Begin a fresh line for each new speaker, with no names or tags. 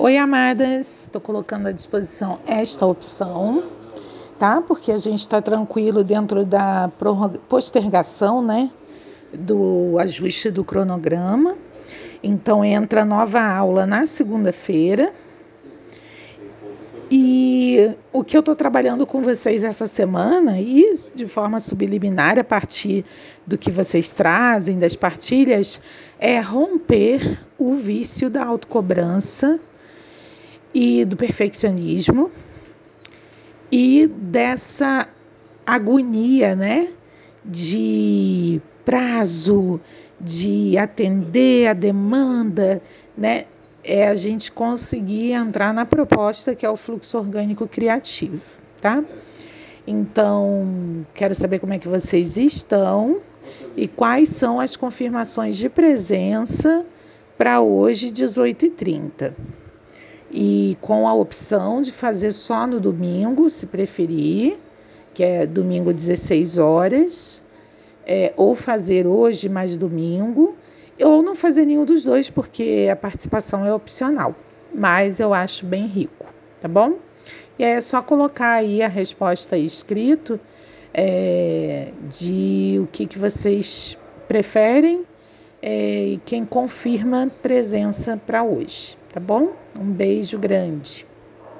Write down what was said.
Oi, amadas, estou colocando à disposição esta opção, tá? Porque a gente está tranquilo dentro da postergação, né? Do ajuste do cronograma. Então, entra nova aula na segunda-feira. E o que eu estou trabalhando com vocês essa semana, e de forma subliminar, a partir do que vocês trazem, das partilhas, é romper o vício da autocobrança e do perfeccionismo e dessa agonia, né, de prazo, de atender a demanda, né, é a gente conseguir entrar na proposta que é o fluxo orgânico criativo, tá? Então, quero saber como é que vocês estão e quais são as confirmações de presença para hoje, 18h30 e com a opção de fazer só no domingo, se preferir, que é domingo 16 horas, é, ou fazer hoje mais domingo, ou não fazer nenhum dos dois, porque a participação é opcional, mas eu acho bem rico, tá bom? E aí é só colocar aí a resposta escrito é, de o que, que vocês preferem é, e quem confirma presença para hoje, tá bom? Um beijo grande.